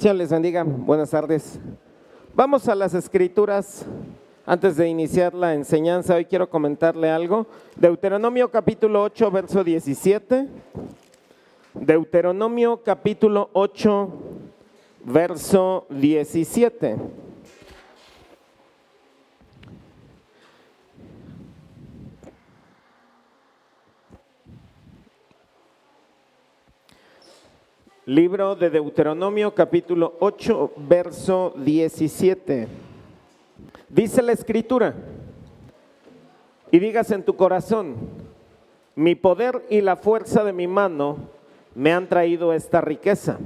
Señor les bendiga, buenas tardes. Vamos a las escrituras. Antes de iniciar la enseñanza, hoy quiero comentarle algo. Deuteronomio capítulo 8, verso 17. Deuteronomio capítulo 8, verso 17. Libro de Deuteronomio capítulo 8, verso 17. Dice la escritura, y digas en tu corazón, mi poder y la fuerza de mi mano me han traído esta riqueza.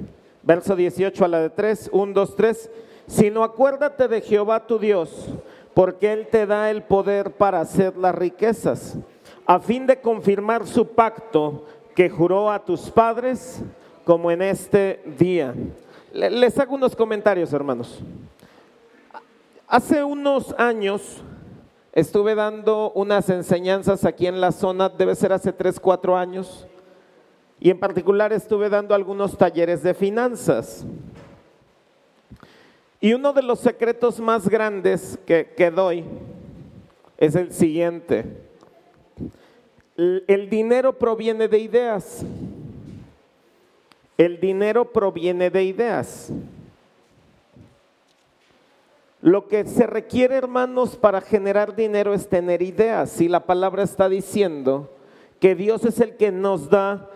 Verso 18 a la de 3, 1, 2, 3. Sino acuérdate de Jehová tu Dios, porque Él te da el poder para hacer las riquezas, a fin de confirmar su pacto que juró a tus padres como en este día. Les hago unos comentarios, hermanos. Hace unos años estuve dando unas enseñanzas aquí en la zona, debe ser hace 3, 4 años, y en particular estuve dando algunos talleres de finanzas. Y uno de los secretos más grandes que, que doy es el siguiente. el dinero proviene de ideas. El dinero proviene de ideas. Lo que se requiere, hermanos, para generar dinero es tener ideas. Y la palabra está diciendo que Dios es el que nos da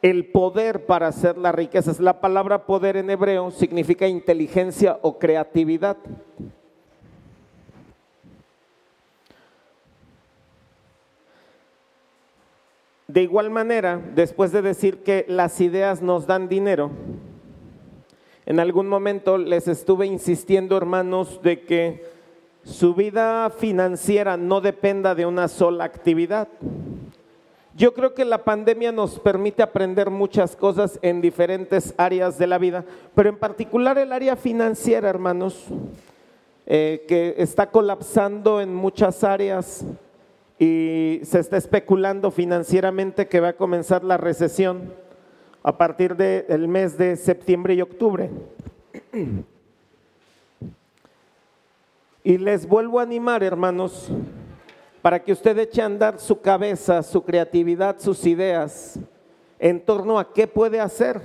el poder para hacer las riquezas. La palabra poder en hebreo significa inteligencia o creatividad. De igual manera, después de decir que las ideas nos dan dinero, en algún momento les estuve insistiendo, hermanos, de que su vida financiera no dependa de una sola actividad. Yo creo que la pandemia nos permite aprender muchas cosas en diferentes áreas de la vida, pero en particular el área financiera, hermanos, eh, que está colapsando en muchas áreas y se está especulando financieramente que va a comenzar la recesión a partir del mes de septiembre y octubre. Y les vuelvo a animar, hermanos, para que usted eche a andar su cabeza, su creatividad, sus ideas en torno a qué puede hacer.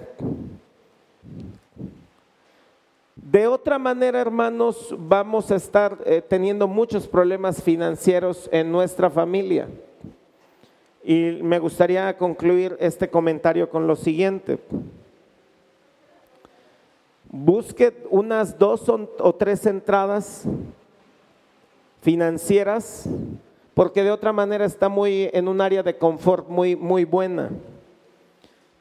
De otra manera, hermanos, vamos a estar eh, teniendo muchos problemas financieros en nuestra familia. Y me gustaría concluir este comentario con lo siguiente. Busque unas dos o tres entradas financieras, porque de otra manera está muy en un área de confort muy, muy buena.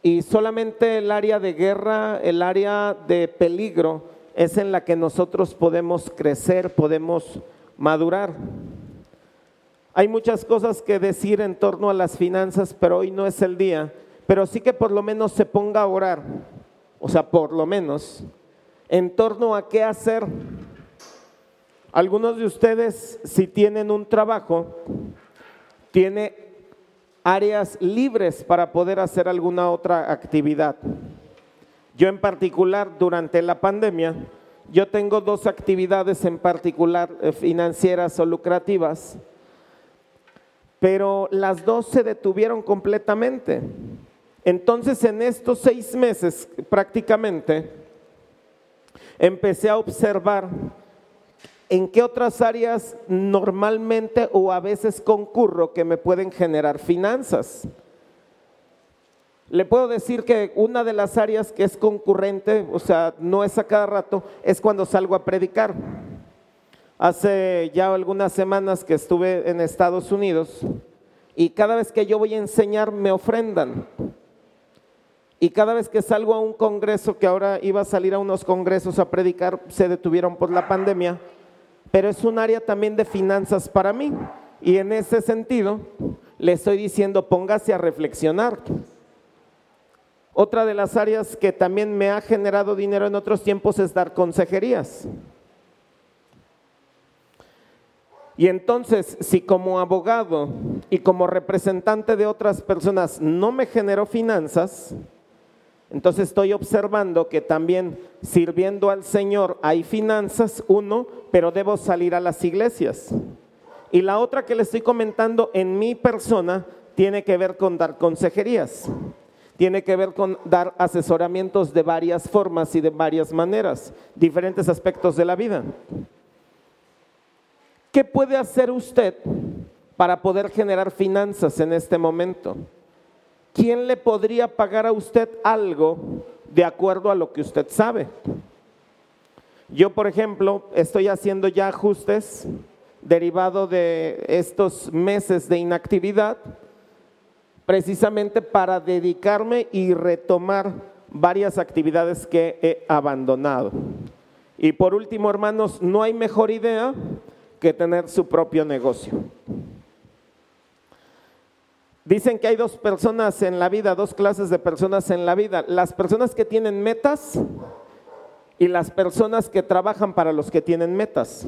Y solamente el área de guerra, el área de peligro, es en la que nosotros podemos crecer, podemos madurar. Hay muchas cosas que decir en torno a las finanzas, pero hoy no es el día. Pero sí que por lo menos se ponga a orar, o sea, por lo menos, en torno a qué hacer. Algunos de ustedes, si tienen un trabajo, tiene áreas libres para poder hacer alguna otra actividad. Yo en particular, durante la pandemia, yo tengo dos actividades en particular eh, financieras o lucrativas, pero las dos se detuvieron completamente. Entonces, en estos seis meses prácticamente, empecé a observar en qué otras áreas normalmente o a veces concurro que me pueden generar finanzas. Le puedo decir que una de las áreas que es concurrente, o sea, no es a cada rato, es cuando salgo a predicar. Hace ya algunas semanas que estuve en Estados Unidos y cada vez que yo voy a enseñar me ofrendan. Y cada vez que salgo a un congreso, que ahora iba a salir a unos congresos a predicar, se detuvieron por la pandemia, pero es un área también de finanzas para mí. Y en ese sentido, le estoy diciendo, póngase a reflexionar. Otra de las áreas que también me ha generado dinero en otros tiempos es dar consejerías. Y entonces, si como abogado y como representante de otras personas no me generó finanzas, Entonces estoy observando que también sirviendo al Señor hay finanzas, uno, pero debo salir a las iglesias. Y la otra que le estoy comentando en mi persona tiene que ver con dar consejerías, tiene que ver con dar asesoramientos de varias formas y de varias maneras, diferentes aspectos de la vida. ¿Qué puede hacer usted para poder generar finanzas en este momento? ¿Quién le podría pagar a usted algo de acuerdo a lo que usted sabe? Yo, por ejemplo, estoy haciendo ya ajustes derivado de estos meses de inactividad precisamente para dedicarme y retomar varias actividades que he abandonado. Y por último, hermanos, no hay mejor idea que tener su propio negocio. Dicen que hay dos personas en la vida, dos clases de personas en la vida. Las personas que tienen metas y las personas que trabajan para los que tienen metas.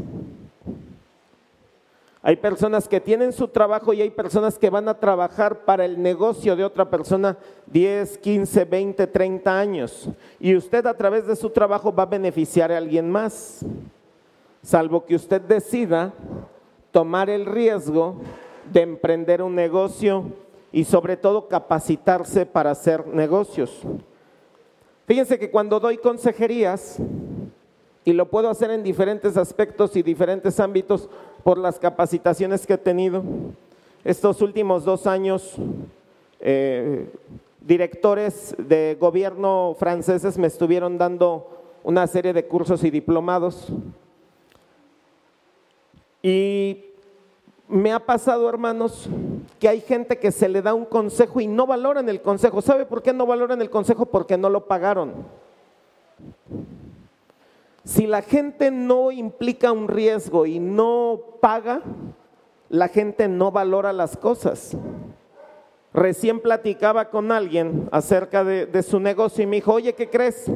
Hay personas que tienen su trabajo y hay personas que van a trabajar para el negocio de otra persona 10, 15, 20, 30 años. Y usted a través de su trabajo va a beneficiar a alguien más. Salvo que usted decida tomar el riesgo de emprender un negocio y sobre todo capacitarse para hacer negocios. Fíjense que cuando doy consejerías, y lo puedo hacer en diferentes aspectos y diferentes ámbitos por las capacitaciones que he tenido. Estos últimos dos años, eh, directores de gobierno franceses me estuvieron dando una serie de cursos y diplomados. Y me ha pasado, hermanos, que hay gente que se le da un consejo y no valoran el consejo. ¿Sabe por qué no valoran el consejo? Porque no lo pagaron. Si la gente no implica un riesgo y no paga, la gente no valora las cosas. Recién platicaba con alguien acerca de, su negocio y me dijo, oye, ¿qué crees?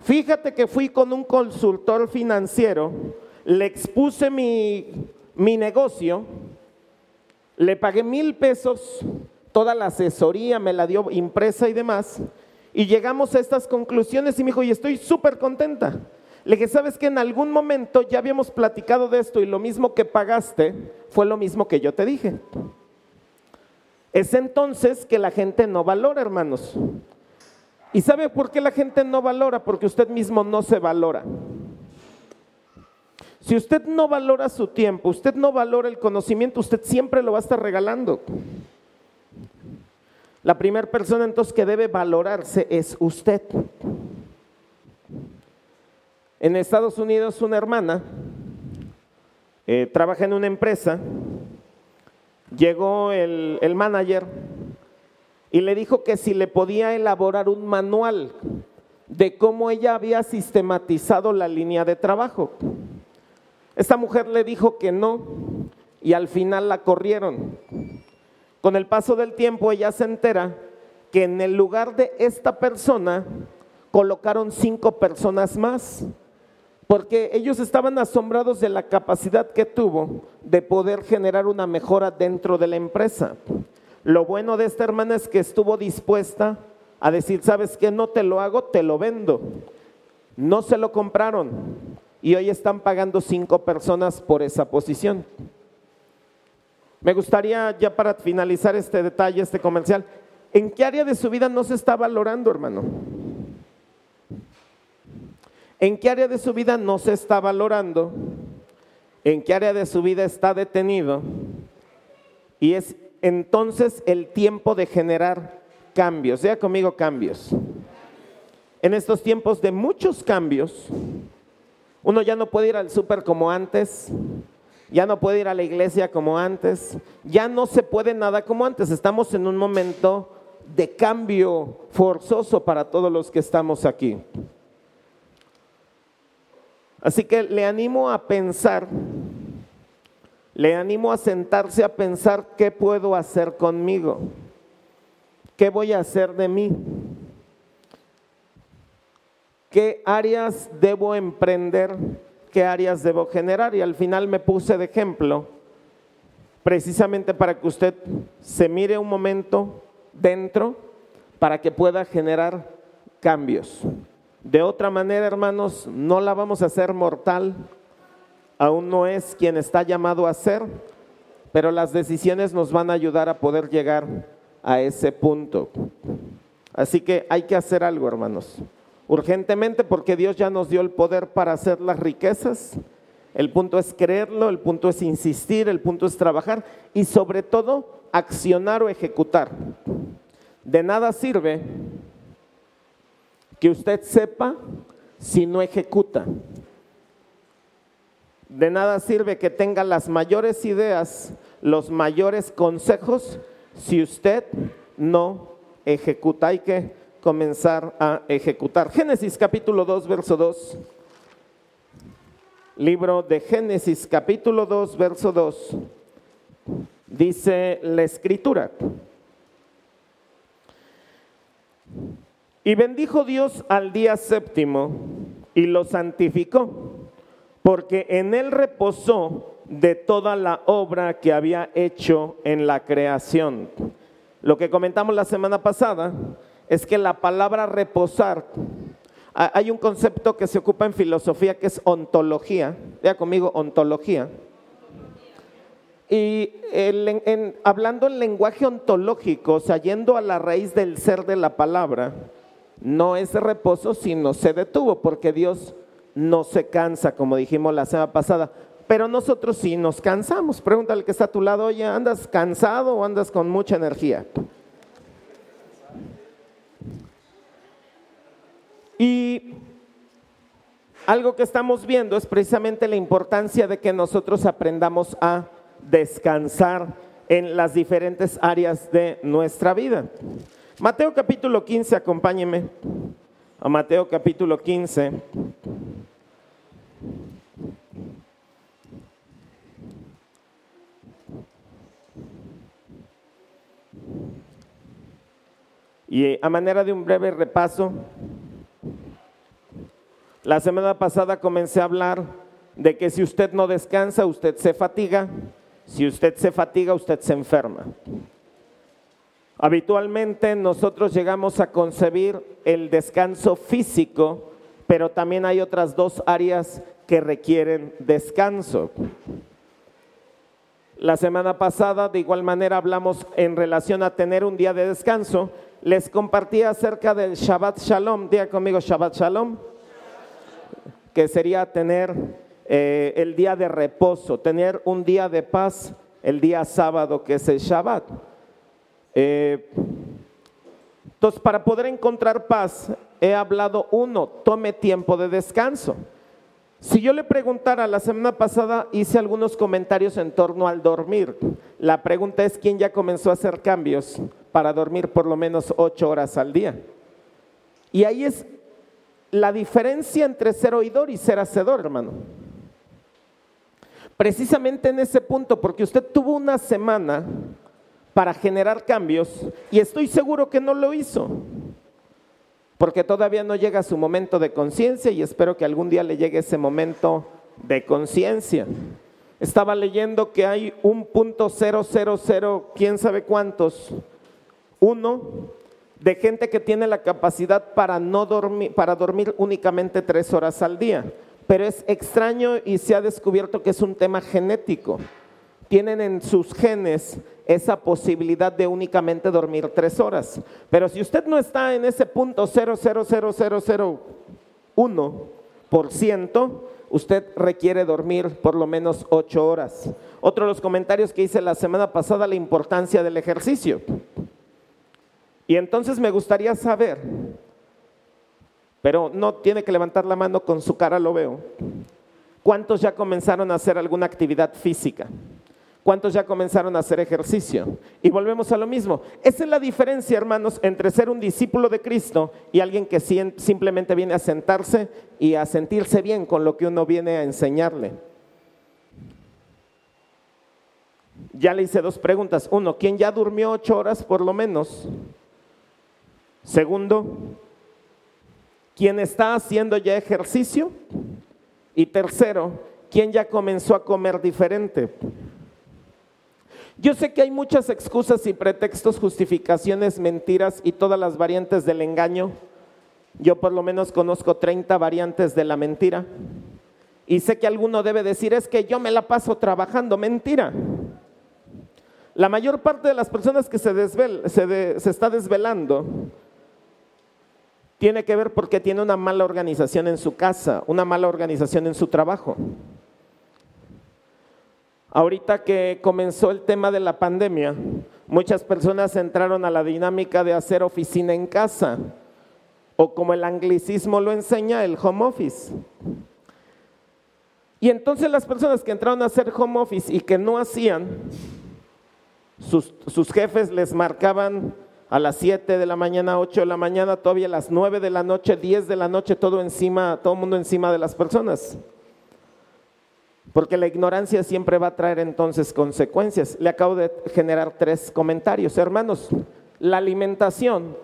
Fíjate que fui con un consultor financiero, le expuse mi, mi negocio, le pagué mil pesos, toda la asesoría me la dio impresa y demás, y llegamos a estas conclusiones y me dijo, y estoy súper contenta. Le dije, ¿sabes que en algún momento ya habíamos platicado de esto y lo mismo que pagaste fue lo mismo que yo te dije? Es entonces que la gente no valora, hermanos. ¿Y sabe por qué la gente no valora? Porque usted mismo no se valora. Si usted no valora su tiempo, usted no valora el conocimiento, usted siempre lo va a estar regalando. La primera persona entonces que debe valorarse es usted. En Estados Unidos una hermana eh, trabaja en una empresa, llegó el, el manager y le dijo que si le podía elaborar un manual de cómo ella había sistematizado la línea de trabajo. Esta mujer le dijo que no y al final la corrieron. Con el paso del tiempo ella se entera que en el lugar de esta persona colocaron cinco personas más porque ellos estaban asombrados de la capacidad que tuvo de poder generar una mejora dentro de la empresa. Lo bueno de esta hermana es que estuvo dispuesta a decir, sabes que no te lo hago, te lo vendo. No se lo compraron y hoy están pagando cinco personas por esa posición. Me gustaría ya para finalizar este detalle, este comercial, ¿en qué área de su vida no se está valorando, hermano? ¿En qué área de su vida no se está valorando? ¿En qué área de su vida está detenido? Y es entonces el tiempo de generar cambios. Sea conmigo cambios. En estos tiempos de muchos cambios, uno ya no puede ir al súper como antes, ya no puede ir a la iglesia como antes, ya no se puede nada como antes. Estamos en un momento de cambio forzoso para todos los que estamos aquí. Así que le animo a pensar, le animo a sentarse a pensar qué puedo hacer conmigo, qué voy a hacer de mí, qué áreas debo emprender, qué áreas debo generar. Y al final me puse de ejemplo, precisamente para que usted se mire un momento dentro, para que pueda generar cambios. De otra manera, hermanos, no la vamos a hacer mortal. Aún no es quien está llamado a ser, pero las decisiones nos van a ayudar a poder llegar a ese punto. Así que hay que hacer algo, hermanos. Urgentemente porque Dios ya nos dio el poder para hacer las riquezas. El punto es creerlo, el punto es insistir, el punto es trabajar y sobre todo accionar o ejecutar. De nada sirve que usted sepa si no ejecuta. De nada sirve que tenga las mayores ideas, los mayores consejos, si usted no ejecuta. Hay que comenzar a ejecutar. Génesis capítulo 2, verso 2. Libro de Génesis capítulo 2, verso 2. Dice la escritura. Y bendijo Dios al día séptimo y lo santificó, porque en él reposó de toda la obra que había hecho en la creación. Lo que comentamos la semana pasada es que la palabra reposar, hay un concepto que se ocupa en filosofía que es ontología, vea conmigo, ontología. Y hablando en lenguaje ontológico, o sea, yendo a la raíz del ser de la palabra, no es reposo, sino se detuvo, porque Dios no se cansa, como dijimos la semana pasada. Pero nosotros sí nos cansamos. Pregúntale al que está a tu lado, oye, ¿andas cansado o andas con mucha energía? Y algo que estamos viendo es precisamente la importancia de que nosotros aprendamos a descansar en las diferentes áreas de nuestra vida. Mateo capítulo 15, acompáñeme a Mateo capítulo 15. Y a manera de un breve repaso, la semana pasada comencé a hablar de que si usted no descansa, usted se fatiga. Si usted se fatiga, usted se enferma. Habitualmente nosotros llegamos a concebir el descanso físico, pero también hay otras dos áreas que requieren descanso. La semana pasada, de igual manera, hablamos en relación a tener un día de descanso. Les compartí acerca del Shabbat Shalom. Diga conmigo Shabbat Shalom. Que sería tener eh, el día de reposo, tener un día de paz el día sábado, que es el Shabbat. Eh, entonces, para poder encontrar paz, he hablado uno, tome tiempo de descanso. Si yo le preguntara, la semana pasada hice algunos comentarios en torno al dormir. La pregunta es, ¿quién ya comenzó a hacer cambios para dormir por lo menos ocho horas al día? Y ahí es la diferencia entre ser oidor y ser hacedor, hermano. Precisamente en ese punto, porque usted tuvo una semana para generar cambios y estoy seguro que no lo hizo, porque todavía no llega su momento de conciencia y espero que algún día le llegue ese momento de conciencia. Estaba leyendo que hay un punto cero, cero, cero, quién sabe cuántos, uno de gente que tiene la capacidad para no dormir, para dormir únicamente tres horas al día. Pero es extraño y se ha descubierto que es un tema genético. Tienen en sus genes esa posibilidad de únicamente dormir tres horas. Pero si usted no está en ese punto 0,00001%, usted requiere dormir por lo menos ocho horas. Otro de los comentarios que hice la semana pasada, la importancia del ejercicio. Y entonces me gustaría saber, pero no tiene que levantar la mano con su cara, lo veo. ¿Cuántos ya comenzaron a hacer alguna actividad física? ¿Cuántos ya comenzaron a hacer ejercicio? Y volvemos a lo mismo. Esa es la diferencia, hermanos, entre ser un discípulo de Cristo y alguien que simplemente viene a sentarse y a sentirse bien con lo que uno viene a enseñarle. Ya le hice dos preguntas. Uno, ¿quién ya durmió ocho horas por lo menos? Segundo, ¿quién está haciendo ya ejercicio? Y tercero, ¿quién ya comenzó a comer diferente? Yo sé que hay muchas excusas y pretextos, justificaciones, mentiras y todas las variantes del engaño Yo por lo menos conozco 30 variantes de la mentira. Y sé que alguno debe decir, es que yo me la paso trabajando. Mentira. La mayor parte de las personas que se, se, se está desvelando tiene que ver porque tiene una mala organización en su casa, una mala organización en su trabajo. Ahorita que comenzó el tema de la pandemia, muchas personas entraron a la dinámica de hacer oficina en casa, o como el anglicismo lo enseña, el home office. Y entonces las personas que entraron a hacer home office y que no hacían, sus, sus jefes les marcaban a las 7 de la mañana, 8 de la mañana, todavía a las 9 de la noche, 10 de la noche, todo encima, todo el mundo encima de las personas. Porque la ignorancia siempre va a traer entonces consecuencias. Le acabo de generar tres comentarios. Hermanos, la alimentación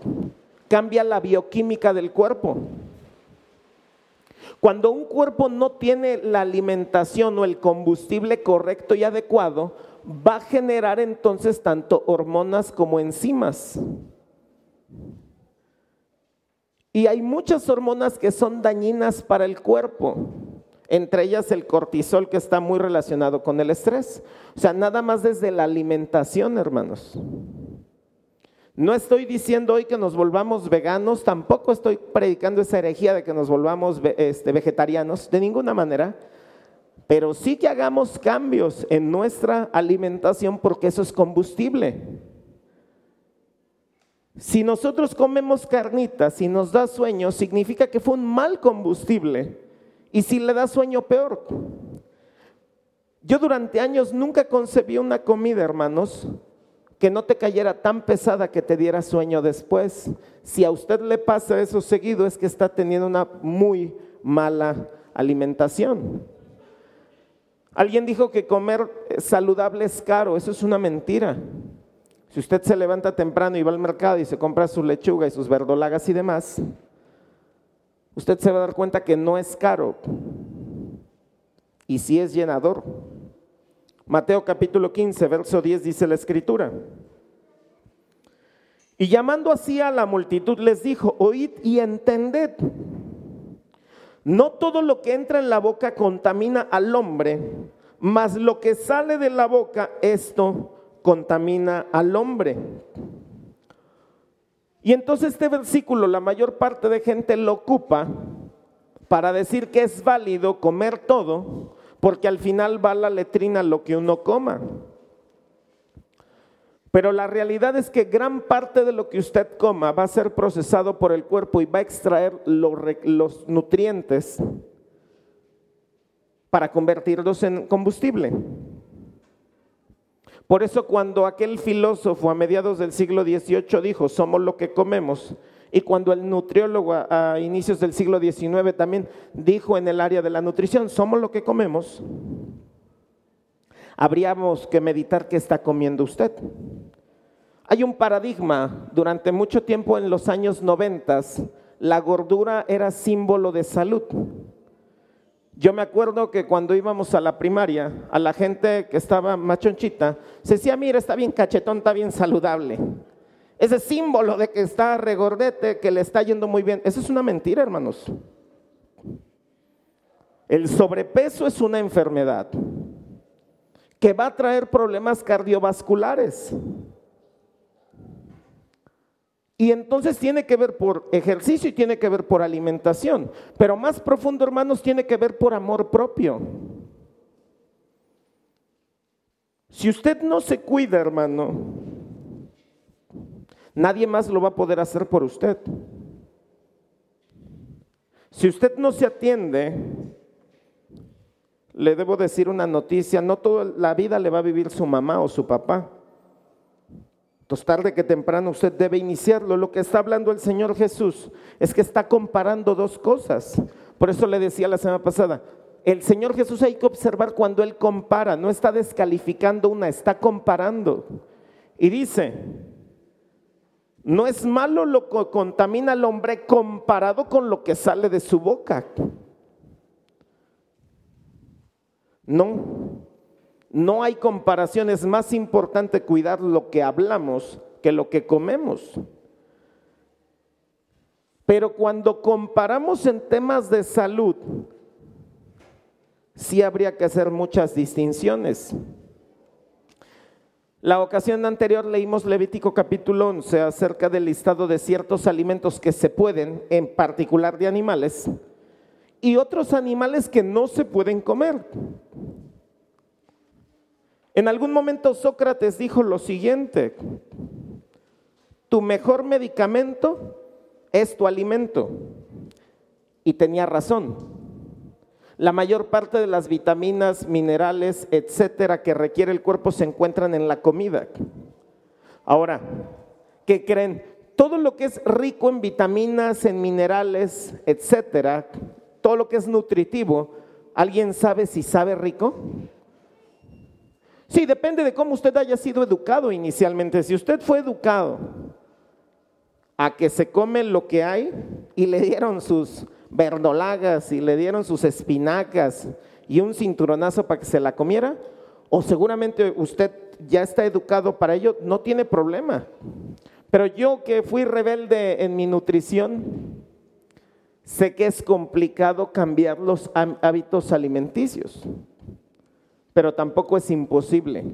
cambia la bioquímica del cuerpo. Cuando un cuerpo no tiene la alimentación o el combustible correcto y adecuado, va a generar entonces tanto hormonas como enzimas. Y hay muchas hormonas que son dañinas para el cuerpo, entre ellas el cortisol que está muy relacionado con el estrés. O sea, nada más desde la alimentación, hermanos. No estoy diciendo hoy que nos volvamos veganos, tampoco estoy predicando esa herejía de que nos volvamos este, vegetarianos, de ninguna manera pero sí que hagamos cambios en nuestra alimentación porque eso es combustible. Si nosotros comemos carnitas y nos da sueño, significa que fue un mal combustible. Y si le da sueño, peor. Yo durante años nunca concebí una comida, hermanos, que no te cayera tan pesada que te diera sueño después. Si a usted le pasa eso seguido, es que está teniendo una muy mala alimentación. Alguien dijo que comer saludable es caro, eso es una mentira. Si usted se levanta temprano y va al mercado y se compra su lechuga y sus verdolagas y demás, usted se va a dar cuenta que no es caro y sí es llenador. Mateo capítulo 15, verso 10 dice la escritura. Y llamando así a la multitud les dijo, oíd y entended. No todo lo que entra en la boca contamina al hombre, mas lo que sale de la boca, esto contamina al hombre. Y entonces este versículo la mayor parte de gente lo ocupa para decir que es válido comer todo, porque al final va la letrina lo que uno coma. Pero la realidad es que gran parte de lo que usted coma va a ser procesado por el cuerpo y va a extraer los, nutrientes para convertirlos en combustible. Por eso cuando aquel filósofo a mediados del siglo XVIII dijo, somos lo que comemos, y cuando el nutriólogo a, inicios del siglo XIX también dijo en el área de la nutrición, somos lo que comemos, habríamos que meditar qué está comiendo usted. Hay un paradigma, durante mucho tiempo en los años noventas, la gordura era símbolo de salud. Yo me acuerdo que cuando íbamos a la primaria, a la gente que estaba machonchita, se decía, mira, está bien cachetón, está bien saludable. Ese símbolo de que está regordete, que le está yendo muy bien, eso es una mentira, hermanos. El sobrepeso es una enfermedad que va a traer problemas cardiovasculares. Y entonces tiene que ver por ejercicio y tiene que ver por alimentación. Pero más profundo, hermanos, tiene que ver por amor propio. Si usted no se cuida, hermano, nadie más lo va a poder hacer por usted. Si usted no se atiende, le debo decir una noticia, no toda la vida le va a vivir su mamá o su papá. Entonces, tarde que temprano usted debe iniciarlo. Lo que está hablando el Señor Jesús es que está comparando dos cosas. Por eso le decía la semana pasada, el Señor Jesús hay que observar cuando Él compara, no está descalificando una, está comparando. Y dice, no es malo lo que contamina al hombre comparado con lo que sale de su boca. No, no hay comparación, es más importante cuidar lo que hablamos que lo que comemos. Pero cuando comparamos en temas de salud, sí habría que hacer muchas distinciones. La ocasión anterior leímos Levítico capítulo 11 acerca del listado de ciertos alimentos que se pueden, en particular de animales, y otros animales que no se pueden comer. En algún momento Sócrates dijo lo siguiente, tu mejor medicamento es tu alimento. Y tenía razón. La mayor parte de las vitaminas, minerales, etcétera, que requiere el cuerpo se encuentran en la comida. Ahora, ¿qué creen? Todo lo que es rico en vitaminas, en minerales, etcétera, todo lo que es nutritivo, ¿alguien sabe si sabe rico? Sí, depende de cómo usted haya sido educado inicialmente. Si usted fue educado a que se come lo que hay y le dieron sus verdolagas y le dieron sus espinacas y un cinturonazo para que se la comiera, o seguramente usted ya está educado para ello, no tiene problema. Pero yo que fui rebelde en mi nutrición, sé que es complicado cambiar los hábitos alimenticios, pero tampoco es imposible.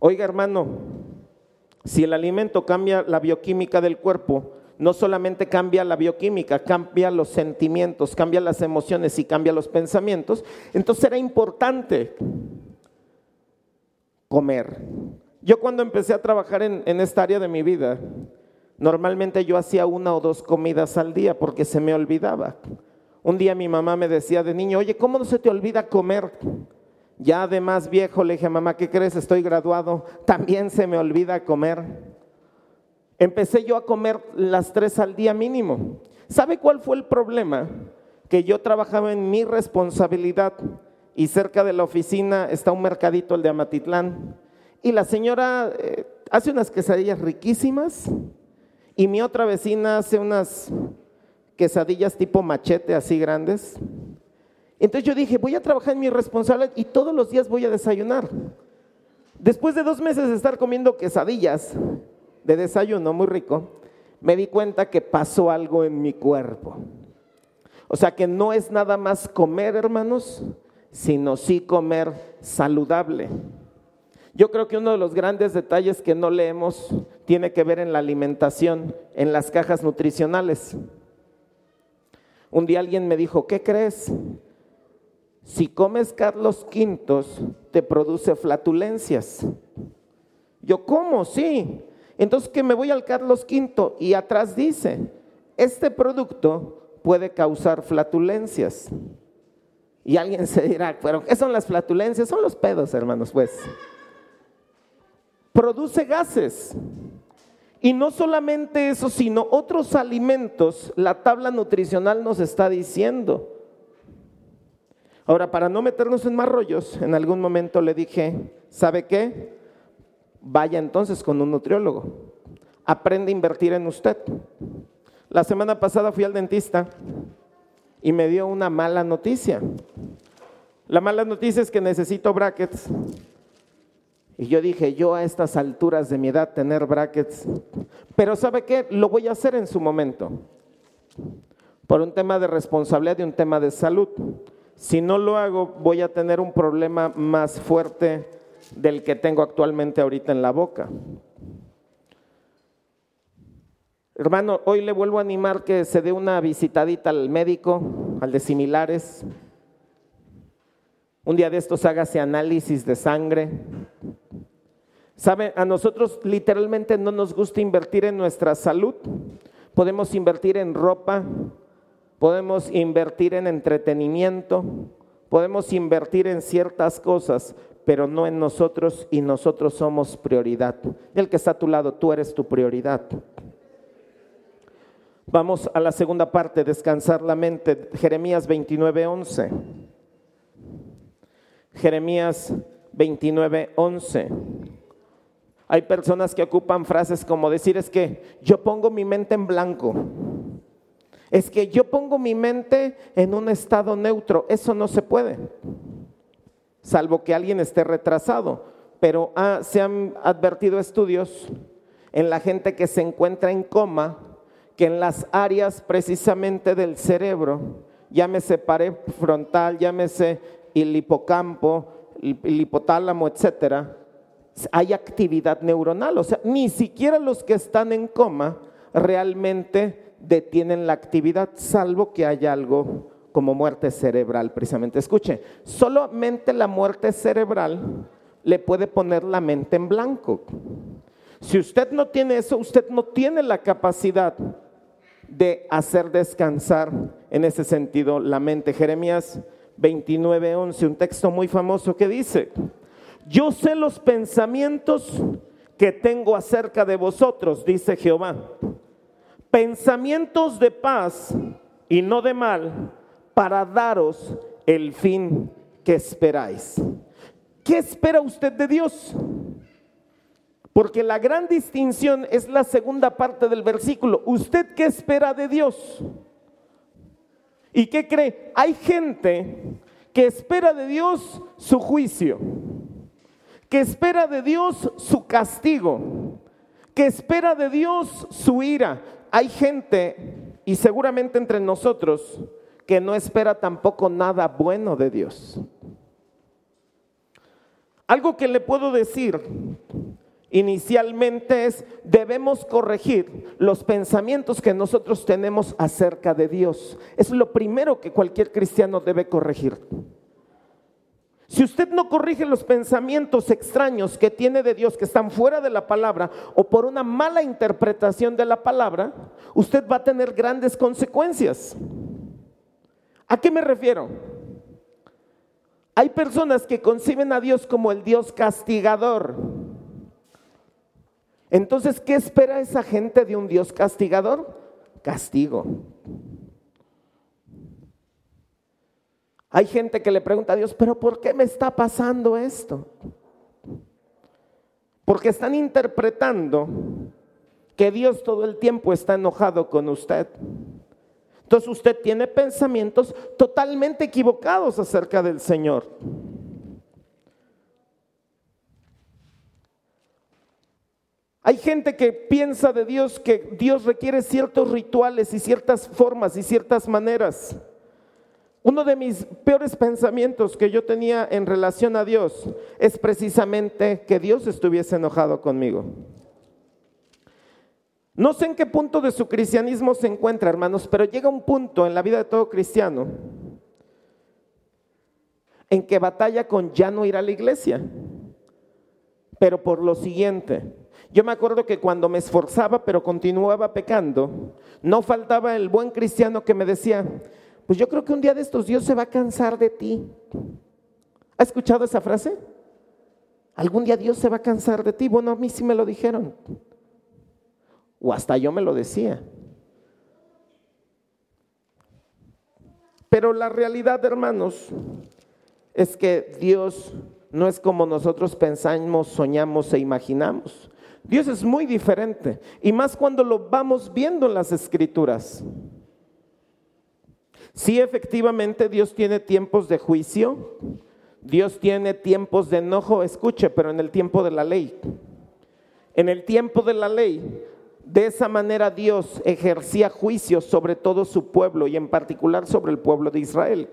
Oiga hermano, si el alimento cambia la bioquímica del cuerpo, no solamente cambia la bioquímica, cambia los sentimientos, cambia las emociones y cambia los pensamientos, entonces era importante comer. Yo cuando empecé a trabajar en, esta área de mi vida, normalmente yo hacía una o dos comidas al día porque se me olvidaba. Un día mi mamá me decía de niño, oye, ¿cómo no se te olvida comer? Ya de más viejo le dije, mamá, ¿qué crees? Estoy graduado, también se me olvida comer. Empecé yo a comer las tres al día mínimo. ¿Sabe cuál fue el problema? Que yo trabajaba en mi responsabilidad y cerca de la oficina está un mercadito, el de Amatitlán. Y la señora eh, hace unas quesadillas riquísimas y mi otra vecina hace unas quesadillas tipo machete así grandes. Entonces yo dije, voy a trabajar en mi responsabilidad y todos los días voy a desayunar. Después de dos meses de estar comiendo quesadillas, de desayuno muy rico, me di cuenta que pasó algo en mi cuerpo. O sea que no es nada más comer, hermanos, sino sí comer saludable. Yo creo que uno de los grandes detalles que no leemos tiene que ver en la alimentación, en las cajas nutricionales. Un día alguien me dijo, ¿qué crees? Si comes Carlos Quintos, te produce flatulencias. Yo, ¿cómo? Sí. Entonces que me voy al Carlos V y atrás dice, este producto puede causar flatulencias. Y alguien se dirá, pero ¿qué son las flatulencias? Son los pedos, hermanos, pues. Produce gases. Y no solamente eso, sino otros alimentos, la tabla nutricional nos está diciendo. Ahora, para no meternos en más rollos, en algún momento le dije, ¿sabe qué? vaya entonces con un nutriólogo. Aprende a invertir en usted. La semana pasada fui al dentista y me dio una mala noticia. La mala noticia es que necesito brackets. Y yo dije, yo a estas alturas de mi edad tener brackets. Pero ¿sabe qué? Lo voy a hacer en su momento. Por un tema de responsabilidad y un tema de salud. Si no lo hago, voy a tener un problema más fuerte del que tengo actualmente ahorita en la boca. Hermano, hoy le vuelvo a animar que se dé una visitadita al médico, al de similares. Un día de estos hágase análisis de sangre. ¿Sabe? A nosotros literalmente no nos gusta invertir en nuestra salud. Podemos invertir en ropa, podemos invertir en entretenimiento, podemos invertir en ciertas cosas, pero no en nosotros y nosotros somos prioridad. El que está a tu lado, tú eres tu prioridad. Vamos a la segunda parte, descansar la mente. Jeremías 29, 11. Jeremías 29, 11. Hay personas que ocupan frases como decir es que yo pongo mi mente en blanco. Es que yo pongo mi mente en un estado neutro. Eso no se puede salvo que alguien esté retrasado. Pero se han advertido estudios en la gente que se encuentra en coma, que en las áreas precisamente del cerebro, llámese pared frontal, llámese el hipocampo, el hipotálamo, etcétera, hay actividad neuronal. O sea, ni siquiera los que están en coma realmente detienen la actividad, salvo que haya algo como muerte cerebral, precisamente. Escuche, solamente la muerte cerebral le puede poner la mente en blanco. Si usted no tiene eso, usted no tiene la capacidad de hacer descansar en ese sentido la mente. Jeremías 29, 11, un texto muy famoso que dice, yo sé los pensamientos que tengo acerca de vosotros, dice Jehová, pensamientos de paz y no de mal, para daros el fin que esperáis. ¿Qué espera usted de Dios? Porque la gran distinción es la segunda parte del versículo. ¿Usted qué espera de Dios? ¿Y qué cree? Hay gente que espera de Dios su juicio, que espera de Dios su castigo, que espera de Dios su ira. Hay gente, y seguramente entre nosotros, que no espera tampoco nada bueno de Dios. Algo que le puedo decir inicialmente es, debemos corregir los pensamientos que nosotros tenemos acerca de Dios. Es lo primero que cualquier cristiano debe corregir. Si usted no corrige los pensamientos extraños que tiene de Dios, que están fuera de la palabra, o por una mala interpretación de la palabra, usted va a tener grandes consecuencias. ¿A qué me refiero? Hay personas que conciben a Dios como el Dios castigador. Entonces, ¿qué espera esa gente de un Dios castigador? Castigo. Hay gente que le pregunta a Dios, pero ¿por qué me está pasando esto? Porque están interpretando que Dios todo el tiempo está enojado con usted. Entonces usted tiene pensamientos totalmente equivocados acerca del Señor. Hay gente que piensa de Dios que Dios requiere ciertos rituales y ciertas formas y ciertas maneras. Uno de mis peores pensamientos que yo tenía en relación a Dios es precisamente que Dios estuviese enojado conmigo. No sé en qué punto de su cristianismo se encuentra, hermanos, pero llega un punto en la vida de todo cristiano en que batalla con ya no ir a la iglesia, pero por lo siguiente. Yo me acuerdo que cuando me esforzaba, pero continuaba pecando, no faltaba el buen cristiano que me decía, pues yo creo que un día de estos Dios se va a cansar de ti. ¿Ha escuchado esa frase? Algún día Dios se va a cansar de ti. Bueno, a mí sí me lo dijeron o hasta yo me lo decía. Pero la realidad, hermanos, es que Dios no es como nosotros pensamos, soñamos e imaginamos. Dios es muy diferente, y más cuando lo vamos viendo en las escrituras. Sí, efectivamente, Dios tiene tiempos de juicio, Dios tiene tiempos de enojo, escuche, pero en el tiempo de la ley. En el tiempo de la ley, de esa manera Dios ejercía juicio sobre todo su pueblo y en particular sobre el pueblo de Israel.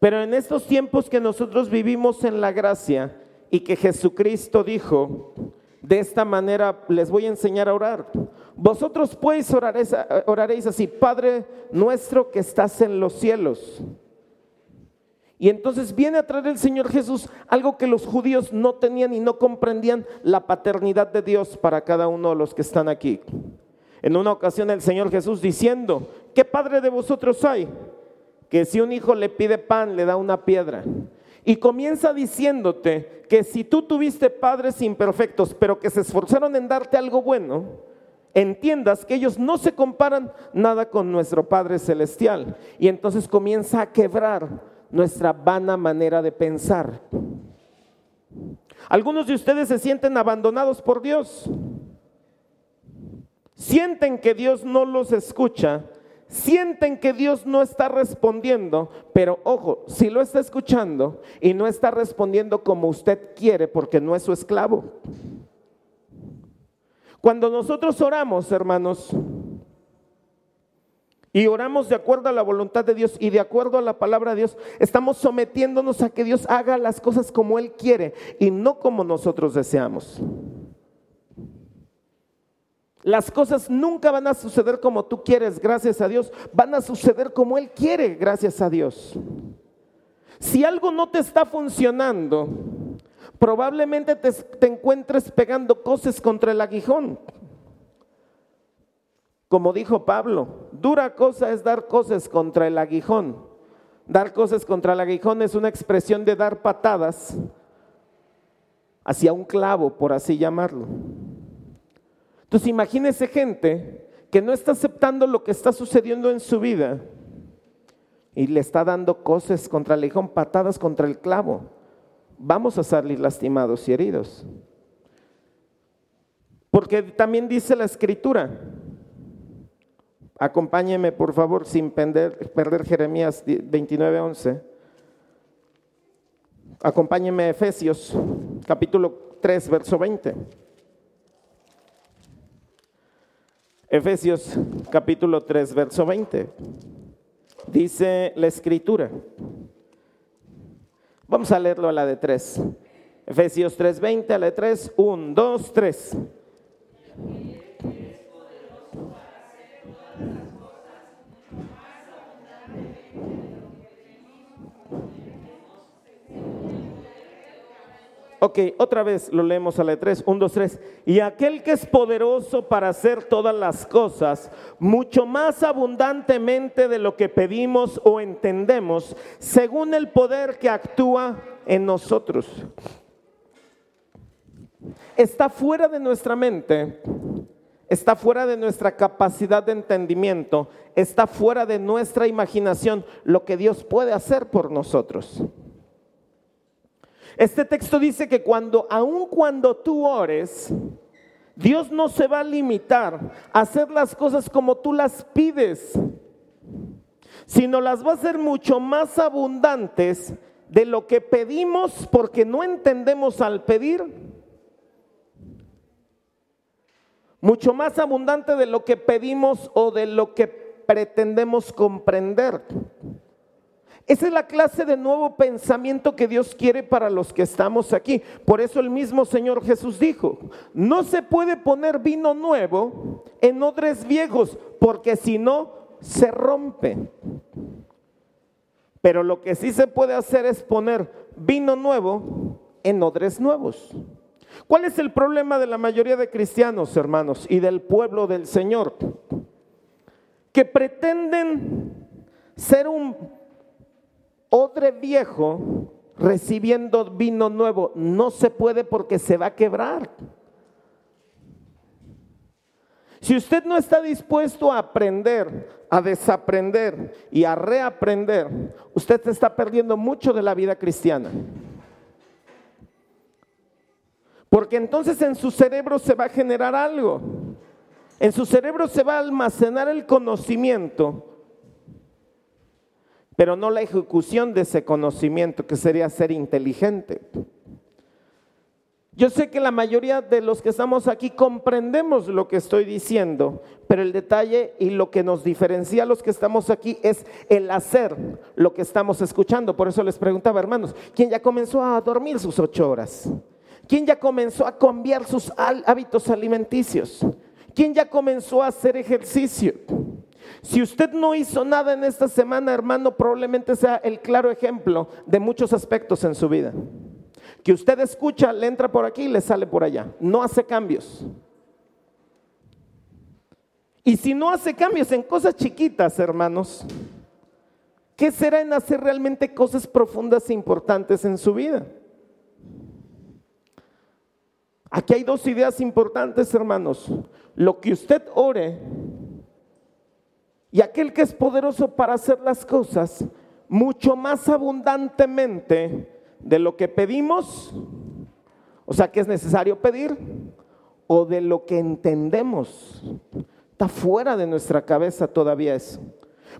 Pero en estos tiempos que nosotros vivimos en la gracia y que Jesucristo dijo, de esta manera les voy a enseñar a orar. Vosotros pues oraréis, oraréis así, Padre nuestro que estás en los cielos y entonces viene a traer el Señor Jesús algo que los judíos no tenían y no comprendían, la paternidad de Dios para cada uno de los que están aquí. En una ocasión el Señor Jesús diciendo, ¿qué padre de vosotros hay? Que si un hijo le pide pan, le da una piedra. Y comienza diciéndote que si tú tuviste padres imperfectos, pero que se esforzaron en darte algo bueno, entiendas que ellos no se comparan nada con nuestro Padre Celestial. Y entonces comienza a quebrar nuestra vana manera de pensar. Algunos de ustedes se sienten abandonados por Dios. Sienten que Dios no los escucha. Sienten que Dios no está respondiendo, pero ojo, si lo está escuchando y no está respondiendo como usted quiere porque no es su esclavo. Cuando nosotros oramos, hermanos, y oramos de acuerdo a la voluntad de Dios y de acuerdo a la palabra de Dios, estamos sometiéndonos a que Dios haga las cosas como Él quiere y no como nosotros deseamos. Las cosas nunca van a suceder como tú quieres, gracias a Dios. Van a suceder como Él quiere, gracias a Dios. Si algo no te está funcionando, probablemente te, te encuentres pegando cosas contra el aguijón. Como dijo Pablo, dura cosa es dar cosas contra el aguijón. Dar cosas contra el aguijón es una expresión de dar patadas hacia un clavo, por así llamarlo. Entonces imagínese gente que no está aceptando lo que está sucediendo en su vida y le está dando cosas contra el aguijón, patadas contra el clavo. Vamos a salir lastimados y heridos. Porque también dice la escritura, Acompáñeme, por favor, sin perder, perder Jeremías 29:11. Acompáñeme a Efesios, capítulo 3, verso 20. Efesios, capítulo 3, verso 20. Dice la escritura. Vamos a leerlo a la de 3. Efesios 3:20, a la de 3, 1, 2, 3. Ok, otra vez lo leemos a la 3, 1, 2, 3. Y aquel que es poderoso para hacer todas las cosas, mucho más abundantemente de lo que pedimos o entendemos, según el poder que actúa en nosotros. Está fuera de nuestra mente, está fuera de nuestra capacidad de entendimiento, está fuera de nuestra imaginación lo que Dios puede hacer por nosotros. Este texto dice que cuando, aun cuando tú ores, Dios no se va a limitar a hacer las cosas como tú las pides, sino las va a hacer mucho más abundantes de lo que pedimos porque no entendemos al pedir. Mucho más abundante de lo que pedimos o de lo que pretendemos comprender. Esa es la clase de nuevo pensamiento que Dios quiere para los que estamos aquí. Por eso el mismo Señor Jesús dijo, no se puede poner vino nuevo en odres viejos, porque si no, se rompe. Pero lo que sí se puede hacer es poner vino nuevo en odres nuevos. ¿Cuál es el problema de la mayoría de cristianos, hermanos, y del pueblo del Señor? Que pretenden ser un odre viejo recibiendo vino nuevo. No se puede porque se va a quebrar. Si usted no está dispuesto a aprender, a desaprender y a reaprender, usted está perdiendo mucho de la vida cristiana. Porque entonces en su cerebro se va a generar algo. En su cerebro se va a almacenar el conocimiento pero no la ejecución de ese conocimiento que sería ser inteligente. Yo sé que la mayoría de los que estamos aquí comprendemos lo que estoy diciendo, pero el detalle y lo que nos diferencia a los que estamos aquí es el hacer lo que estamos escuchando. Por eso les preguntaba, hermanos, ¿quién ya comenzó a dormir sus ocho horas? ¿Quién ya comenzó a cambiar sus hábitos alimenticios? ¿Quién ya comenzó a hacer ejercicio? Si usted no hizo nada en esta semana, hermano, probablemente sea el claro ejemplo de muchos aspectos en su vida. Que usted escucha, le entra por aquí y le sale por allá. No hace cambios. Y si no hace cambios en cosas chiquitas, hermanos, ¿qué será en hacer realmente cosas profundas e importantes en su vida? Aquí hay dos ideas importantes, hermanos. Lo que usted ore y aquel que es poderoso para hacer las cosas mucho más abundantemente de lo que pedimos, o sea que es necesario pedir, o de lo que entendemos. Está fuera de nuestra cabeza todavía eso.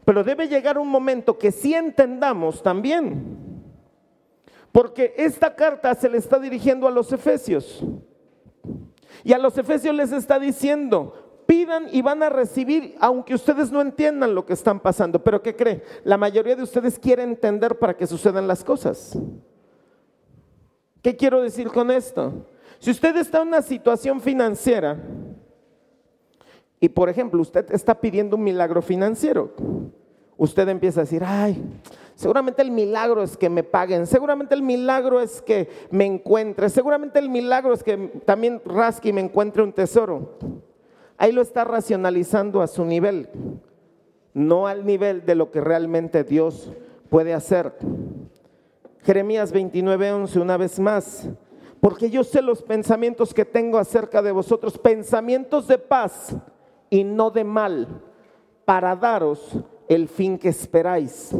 Pero debe llegar un momento que sí entendamos también. Porque esta carta se le está dirigiendo a los efesios. Y a los efesios les está diciendo, pidan y van a recibir, aunque ustedes no entiendan lo que están pasando. Pero ¿qué cree? La mayoría de ustedes quieren entender para que sucedan las cosas. ¿Qué quiero decir con esto? Si usted está en una situación financiera y, por ejemplo, usted está pidiendo un milagro financiero, usted empieza a decir, ay, seguramente el milagro es que me paguen, seguramente el milagro es que me encuentre, seguramente el milagro es que también rasque y me encuentre un tesoro. Ahí lo está racionalizando a su nivel, no al nivel de lo que realmente Dios puede hacer. Jeremías 29, 11, una vez más, porque yo sé los pensamientos que tengo acerca de vosotros, pensamientos de paz y no de mal, para daros el fin que esperáis.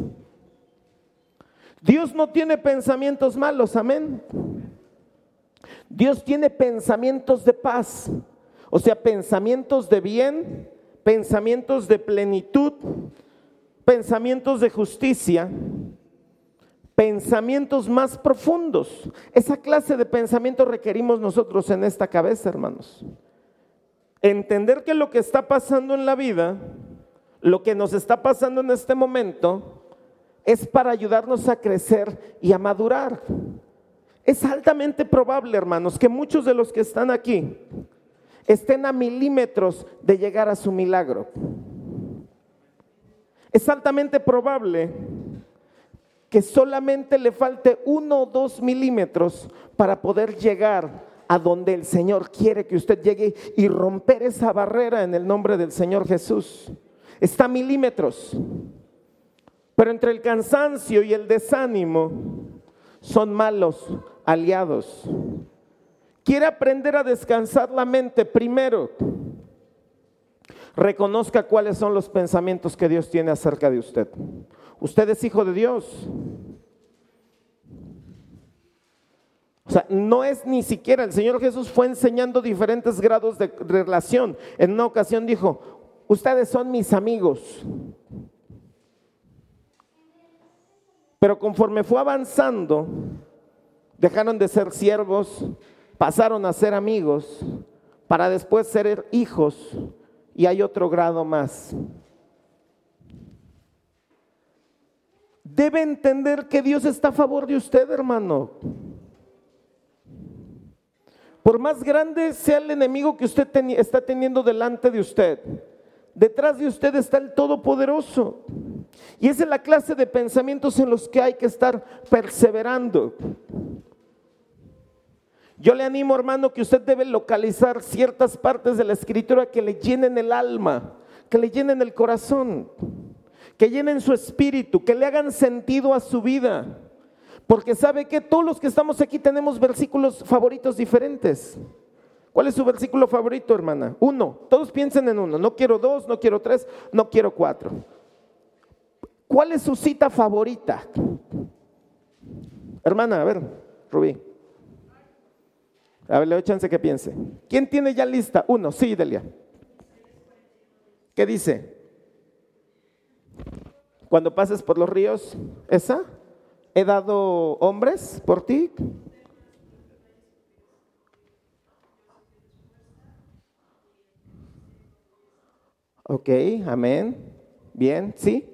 Dios no tiene pensamientos malos, amén. Dios tiene pensamientos de paz, o sea, pensamientos de bien, pensamientos de plenitud, pensamientos de justicia, pensamientos más profundos. Esa clase de pensamientos requerimos nosotros en esta cabeza, hermanos. Entender que lo que está pasando en la vida lo que nos está pasando en este momento es para ayudarnos a crecer y a madurar. Es altamente probable, hermanos, que muchos de los que están aquí estén a milímetros de llegar a su milagro. Es altamente probable que solamente le falte uno o dos milímetros para poder llegar a donde el Señor quiere que usted llegue y romper esa barrera en el nombre del Señor Jesús está a milímetros. Pero entre el cansancio y el desánimo son malos aliados. Quiere aprender a descansar la mente primero. Reconozca cuáles son los pensamientos que Dios tiene acerca de usted. Usted es hijo de Dios. O sea, no es ni siquiera, el Señor Jesús fue enseñando diferentes grados de relación. En una ocasión dijo, ustedes son mis amigos. Pero conforme fue avanzando, dejaron de ser siervos, pasaron a ser amigos, para después ser hijos, y hay otro grado más. Debe entender que Dios está a favor de usted, hermano. Por más grande sea el enemigo que usted está teniendo delante de usted, Detrás de usted está el Todopoderoso. Y esa es la clase de pensamientos en los que hay que estar perseverando. Yo le animo, hermano, que usted debe localizar ciertas partes de la escritura que le llenen el alma, que le llenen el corazón, que llenen su espíritu, que le hagan sentido a su vida. Porque sabe que todos los que estamos aquí tenemos versículos favoritos diferentes. ¿Cuál es su versículo favorito, hermana? Uno. Todos piensen en uno. No quiero dos, no quiero tres, no quiero cuatro. ¿Cuál es su cita favorita? Hermana, a ver, Rubí. A ver, le doy que piense. ¿Quién tiene ya lista? Uno, sí, Delia. ¿Qué dice? Cuando pases por los ríos, ¿esa? ¿He dado hombres por ti? Ok, amén. Bien, ¿sí?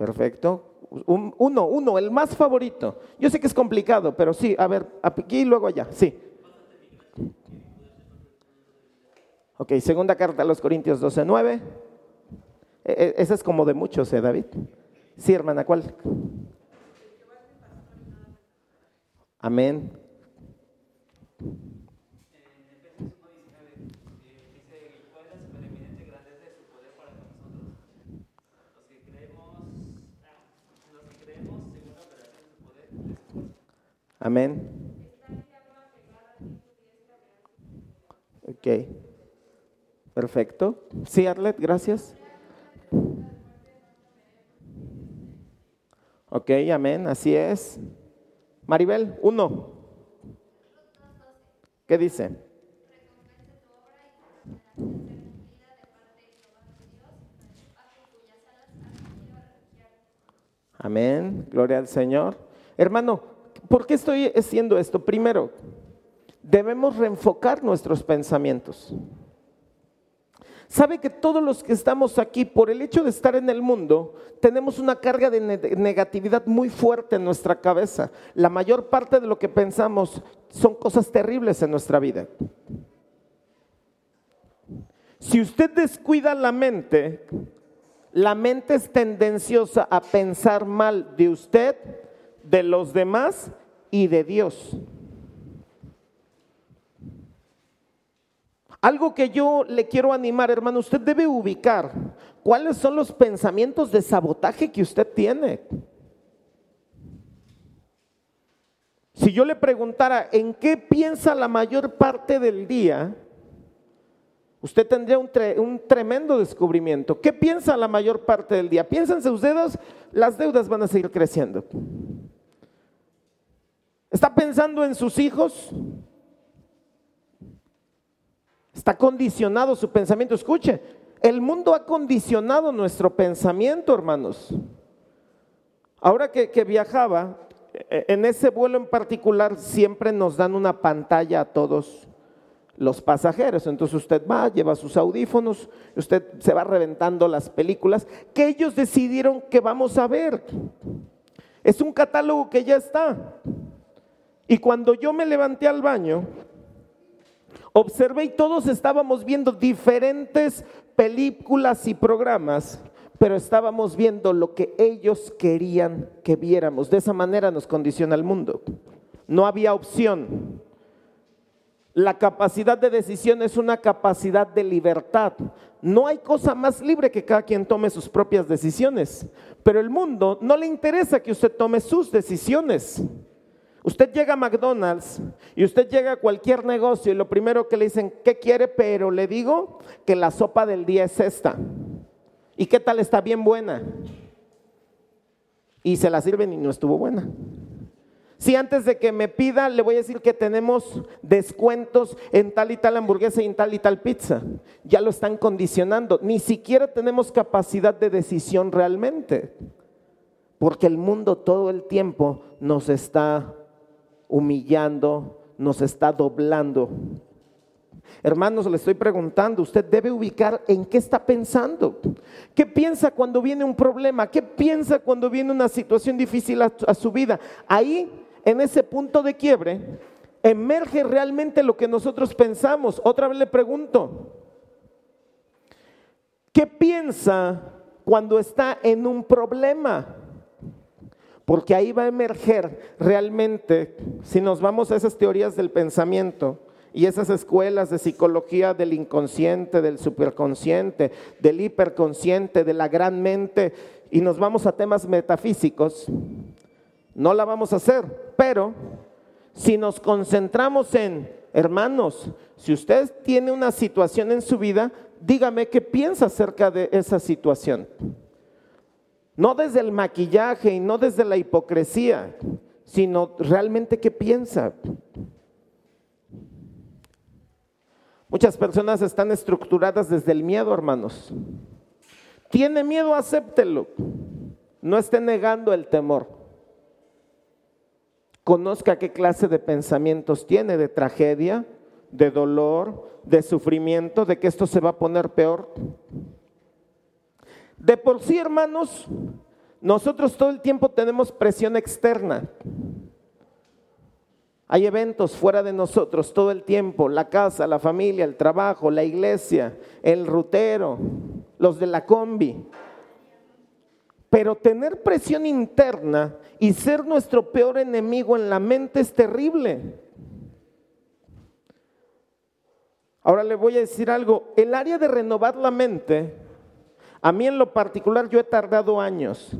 Perfecto. uno, uno, el más favorito. Yo sé que es complicado, pero sí, a ver, aquí y luego allá, sí. Ok, segunda carta a los Corintios 12, 9. E, e, esa es como de muchos, ¿eh, David? Sí, hermana, ¿cuál? Amén. Amén. Ok. Perfecto. Sí, Arlet, gracias. Ok, amén, así es. Maribel, uno. ¿Qué dice? Amén, gloria al Señor. Hermano, ¿por qué estoy haciendo esto? Primero, debemos reenfocar nuestros pensamientos. Sabe que todos los que estamos aquí, por el hecho de estar en el mundo, tenemos una carga de negatividad muy fuerte en nuestra cabeza. La mayor parte de lo que pensamos son cosas terribles en nuestra vida. Si usted descuida la mente, la mente es tendenciosa a pensar mal de usted, de los demás y de Dios. Algo que yo le quiero animar, hermano, usted debe ubicar cuáles son los pensamientos de sabotaje que usted tiene. Si yo le preguntara en qué piensa la mayor parte del día, usted tendría un, tremendo descubrimiento. ¿Qué piensa la mayor parte del día? ¿Piensan sus dedos? Las deudas van a seguir creciendo. ¿Está pensando en sus hijos? Está condicionado su pensamiento. Escuche, el mundo ha condicionado nuestro pensamiento, hermanos. Ahora que, viajaba, e, en ese vuelo en particular siempre nos dan una pantalla a todos los pasajeros. Entonces usted va, lleva sus audífonos, usted se va reventando las películas que ellos decidieron que vamos a ver. Es un catálogo que ya está. Y cuando yo me levanté al baño, Observé y todos estábamos viendo diferentes películas y programas, pero estábamos viendo lo que ellos querían que viéramos. De esa manera nos condiciona el mundo. No había opción. La capacidad de decisión es una capacidad de libertad. No hay cosa más libre que cada quien tome sus propias decisiones. Pero el mundo no le interesa que usted tome sus decisiones. Usted llega a McDonald's y usted llega a cualquier negocio y lo primero que le dicen, ¿qué quiere? Pero le digo que la sopa del día es esta. ¿Y qué tal? Está bien buena. Y se la sirven y no estuvo buena. Si antes de que me pida le voy a decir que tenemos descuentos en tal y tal hamburguesa y en tal y tal pizza, ya lo están condicionando. Ni siquiera tenemos capacidad de decisión realmente, porque el mundo todo el tiempo nos está humillando, nos está doblando. Hermanos, le estoy preguntando, usted debe ubicar en qué está pensando. ¿Qué piensa cuando viene un problema? ¿Qué piensa cuando viene una situación difícil a, su vida? Ahí, en ese punto de quiebre, emerge realmente lo que nosotros pensamos. Otra vez le pregunto, ¿qué piensa cuando está en un problema? Porque ahí va a emerger realmente, si nos vamos a esas teorías del pensamiento y esas escuelas de psicología del inconsciente, del superconsciente, del hiperconsciente, de la gran mente, y nos vamos a temas metafísicos, no la vamos a hacer, pero si nos concentramos en, hermanos, si usted tiene una situación en su vida, dígame qué piensa acerca de esa situación. No desde el maquillaje y no desde la hipocresía, sino realmente qué piensa. Muchas personas están estructuradas desde el miedo, hermanos. Tiene miedo, acéptelo. No esté negando el temor. Conozca qué clase de pensamientos tiene, de tragedia, de dolor, de sufrimiento, de que esto se va a poner peor. De por sí, hermanos, nosotros todo el tiempo tenemos presión externa. Hay eventos fuera de nosotros todo el tiempo, la casa, la familia, el trabajo, la iglesia, el rutero, los de la combi. Pero tener presión interna y ser nuestro peor enemigo en la mente es terrible. Ahora le voy a decir algo, el área de renovar la mente a mí en lo particular yo he tardado años.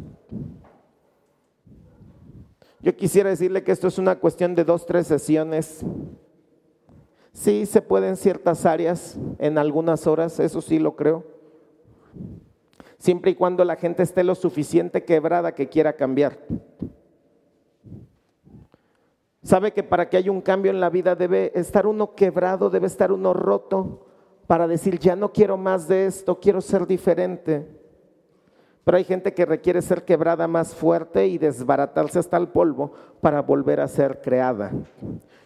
Yo quisiera decirle que esto es una cuestión de dos, tres sesiones. Sí, se puede en ciertas áreas, en algunas horas, eso sí lo creo. Siempre y cuando la gente esté lo suficiente quebrada que quiera cambiar. Sabe que para que haya un cambio en la vida debe estar uno quebrado, debe estar uno roto para decir, ya no quiero más de esto, quiero ser diferente. Pero hay gente que requiere ser quebrada más fuerte y desbaratarse hasta el polvo para volver a ser creada.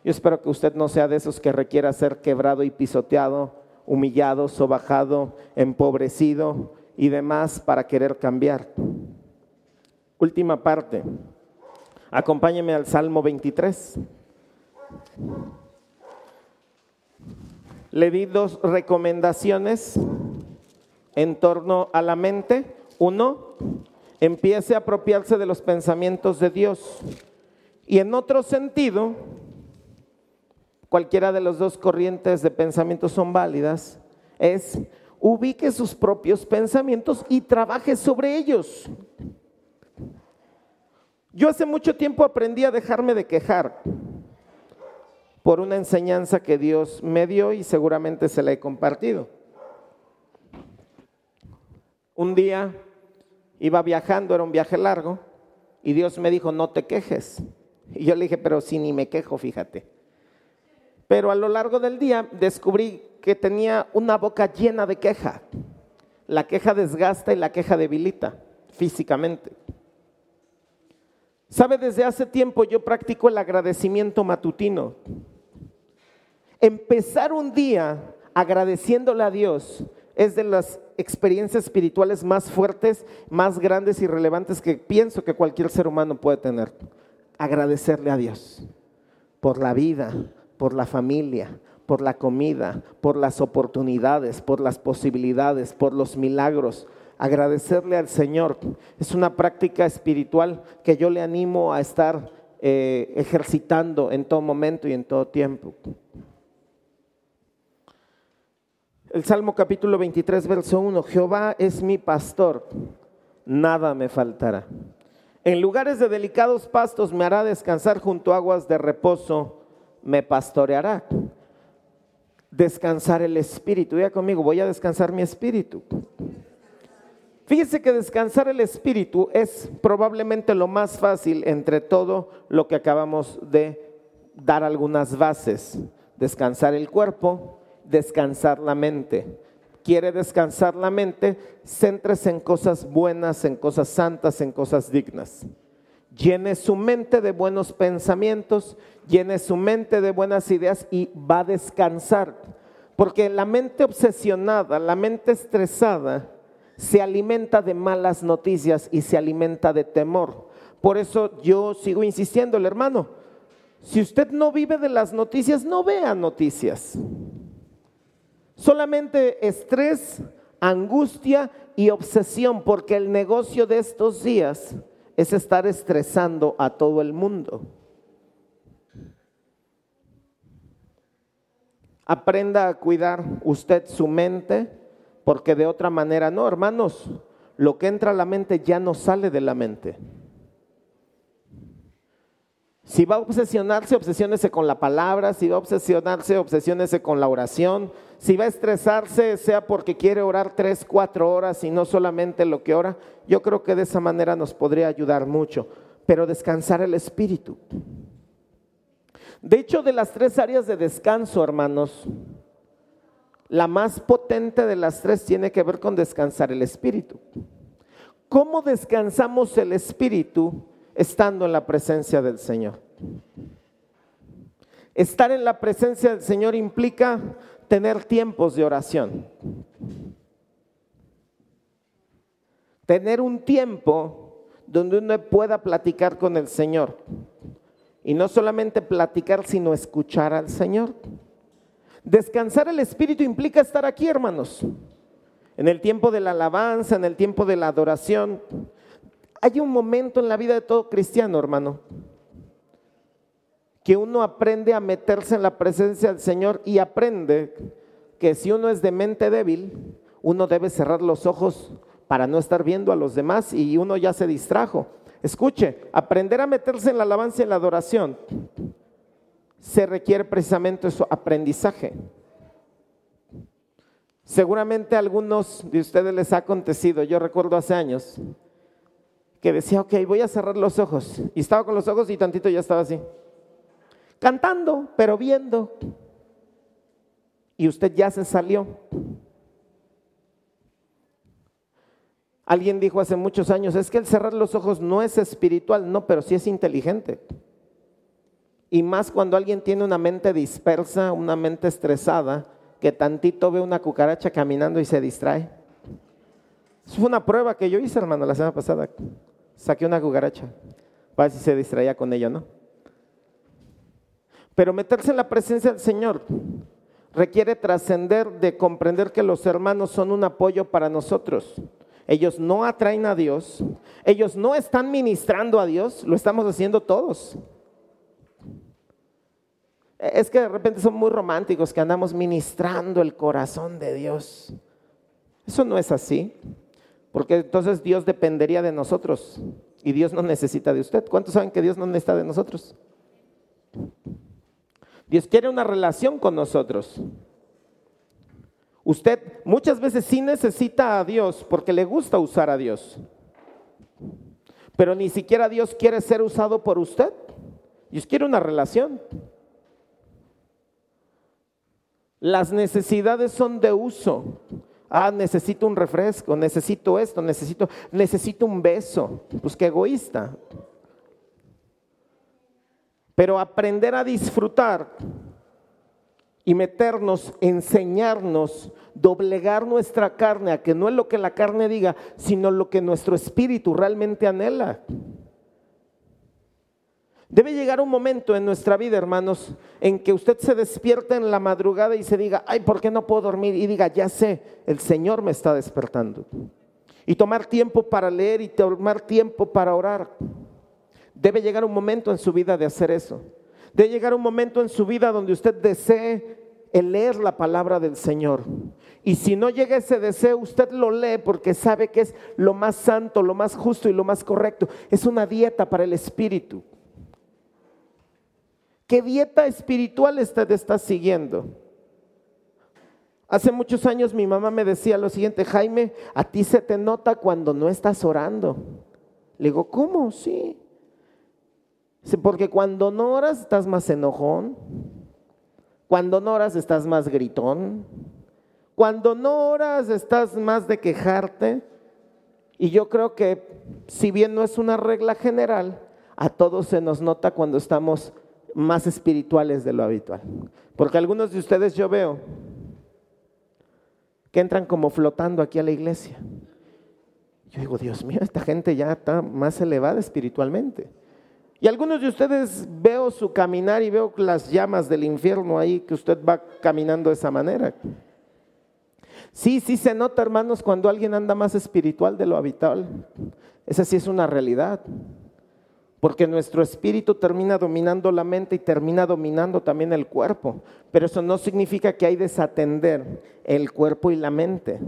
Yo espero que usted no sea de esos que requiera ser quebrado y pisoteado, humillado, sobajado, empobrecido y demás para querer cambiar. Última parte. Acompáñeme al Salmo 23. Le di dos recomendaciones en torno a la mente. Uno, empiece a apropiarse de los pensamientos de Dios. Y en otro sentido, cualquiera de las dos corrientes de pensamiento son válidas, es ubique sus propios pensamientos y trabaje sobre ellos. Yo hace mucho tiempo aprendí a dejarme de quejar por una enseñanza que Dios me dio y seguramente se la he compartido. Un día iba viajando, era un viaje largo, y Dios me dijo, no te quejes. Y yo le dije, pero si ni me quejo, fíjate. Pero a lo largo del día descubrí que tenía una boca llena de queja. La queja desgasta y la queja debilita físicamente. ¿Sabe? Desde hace tiempo yo practico el agradecimiento matutino. Empezar un día agradeciéndole a Dios es de las experiencias espirituales más fuertes, más grandes y relevantes que pienso que cualquier ser humano puede tener. Agradecerle a Dios por la vida, por la familia, por la comida, por las oportunidades, por las posibilidades, por los milagros. Agradecerle al Señor es una práctica espiritual que yo le animo a estar eh, ejercitando en todo momento y en todo tiempo. El Salmo capítulo 23, verso 1, Jehová es mi pastor, nada me faltará. En lugares de delicados pastos me hará descansar junto a aguas de reposo, me pastoreará. Descansar el espíritu, ya conmigo, voy a descansar mi espíritu. Fíjese que descansar el espíritu es probablemente lo más fácil entre todo lo que acabamos de dar algunas bases. Descansar el cuerpo, descansar la mente. Quiere descansar la mente, céntrese en cosas buenas, en cosas santas, en cosas dignas. Llene su mente de buenos pensamientos, llene su mente de buenas ideas y va a descansar. Porque la mente obsesionada, la mente estresada, se alimenta de malas noticias y se alimenta de temor. Por eso yo sigo insistiendo, hermano, si usted no vive de las noticias, no vea noticias. Solamente estrés, angustia y obsesión, porque el negocio de estos días es estar estresando a todo el mundo. Aprenda a cuidar usted su mente, porque de otra manera no, hermanos, lo que entra a la mente ya no sale de la mente. Si va a obsesionarse, obsesiónese con la palabra. Si va a obsesionarse, obsesiónese con la oración. Si va a estresarse, sea porque quiere orar tres, cuatro horas y no solamente lo que ora. Yo creo que de esa manera nos podría ayudar mucho. Pero descansar el espíritu. De hecho, de las tres áreas de descanso, hermanos, la más potente de las tres tiene que ver con descansar el espíritu. ¿Cómo descansamos el espíritu? Estando en la presencia del Señor. Estar en la presencia del Señor implica tener tiempos de oración. Tener un tiempo donde uno pueda platicar con el Señor. Y no solamente platicar, sino escuchar al Señor. Descansar el Espíritu implica estar aquí, hermanos. En el tiempo de la alabanza, en el tiempo de la adoración, hay un momento en la vida de todo cristiano, hermano, que uno aprende a meterse en la presencia del Señor y aprende que si uno es de mente débil, uno debe cerrar los ojos para no estar viendo a los demás y uno ya se distrajo. Escuche, aprender a meterse en la alabanza y en la adoración se requiere precisamente eso, aprendizaje. Seguramente a algunos de ustedes les ha acontecido, yo recuerdo hace años, que decía, ok, voy a cerrar los ojos. Y estaba con los ojos y tantito ya estaba así. Cantando, pero viendo. Y usted ya se salió. Alguien dijo hace muchos años, es que el cerrar los ojos no es espiritual, no, pero sí es inteligente. Y más cuando alguien tiene una mente dispersa, una mente estresada, que tantito ve una cucaracha caminando y se distrae. Fue una prueba que yo hice, hermano, la semana pasada. Saqué una cucaracha para si se distraía con ella, ¿no? Pero meterse en la presencia del Señor requiere trascender de comprender que los hermanos son un apoyo para nosotros. Ellos no atraen a Dios, ellos no están ministrando a Dios, lo estamos haciendo todos. Es que de repente son muy románticos que andamos ministrando el corazón de Dios. Eso no es así, porque entonces Dios dependería de nosotros y Dios no necesita de usted. ¿Cuántos saben que Dios no necesita de nosotros? Dios quiere una relación con nosotros. Usted muchas veces sí necesita a Dios porque le gusta usar a Dios. Pero ni siquiera Dios quiere ser usado por usted. Dios quiere una relación. Las necesidades son de uso. Ah, necesito un refresco, necesito esto, necesito, necesito un beso. Pues qué egoísta. Pero aprender a disfrutar y meternos, enseñarnos, doblegar nuestra carne a que no es lo que la carne diga, sino lo que nuestro espíritu realmente anhela. Debe llegar un momento en nuestra vida, hermanos, en que usted se despierte en la madrugada y se diga, ay, ¿por qué no puedo dormir? Y diga, ya sé, el Señor me está despertando. Y tomar tiempo para leer y tomar tiempo para orar. Debe llegar un momento en su vida de hacer eso. Debe llegar un momento en su vida donde usted desee leer la palabra del Señor. Y si no llega ese deseo, usted lo lee porque sabe que es lo más santo, lo más justo y lo más correcto. Es una dieta para el espíritu. ¿Qué dieta espiritual usted está siguiendo? Hace muchos años mi mamá me decía lo siguiente, Jaime, a ti se te nota cuando no estás orando. Le digo, ¿cómo? Sí. Porque cuando no oras estás más enojón, cuando no oras estás más gritón, cuando no oras estás más de quejarte. Y yo creo que si bien no es una regla general, a todos se nos nota cuando estamos más espirituales de lo habitual. Porque algunos de ustedes yo veo que entran como flotando aquí a la iglesia. Yo digo, Dios mío, esta gente ya está más elevada espiritualmente. Y algunos de ustedes veo su caminar y veo las llamas del infierno ahí, que usted va caminando de esa manera. Sí, sí se nota, hermanos, cuando alguien anda más espiritual de lo habitual. Esa sí es una realidad. Porque nuestro espíritu termina dominando la mente y termina dominando también el cuerpo. Pero eso no significa que hay desatender el cuerpo y la mente.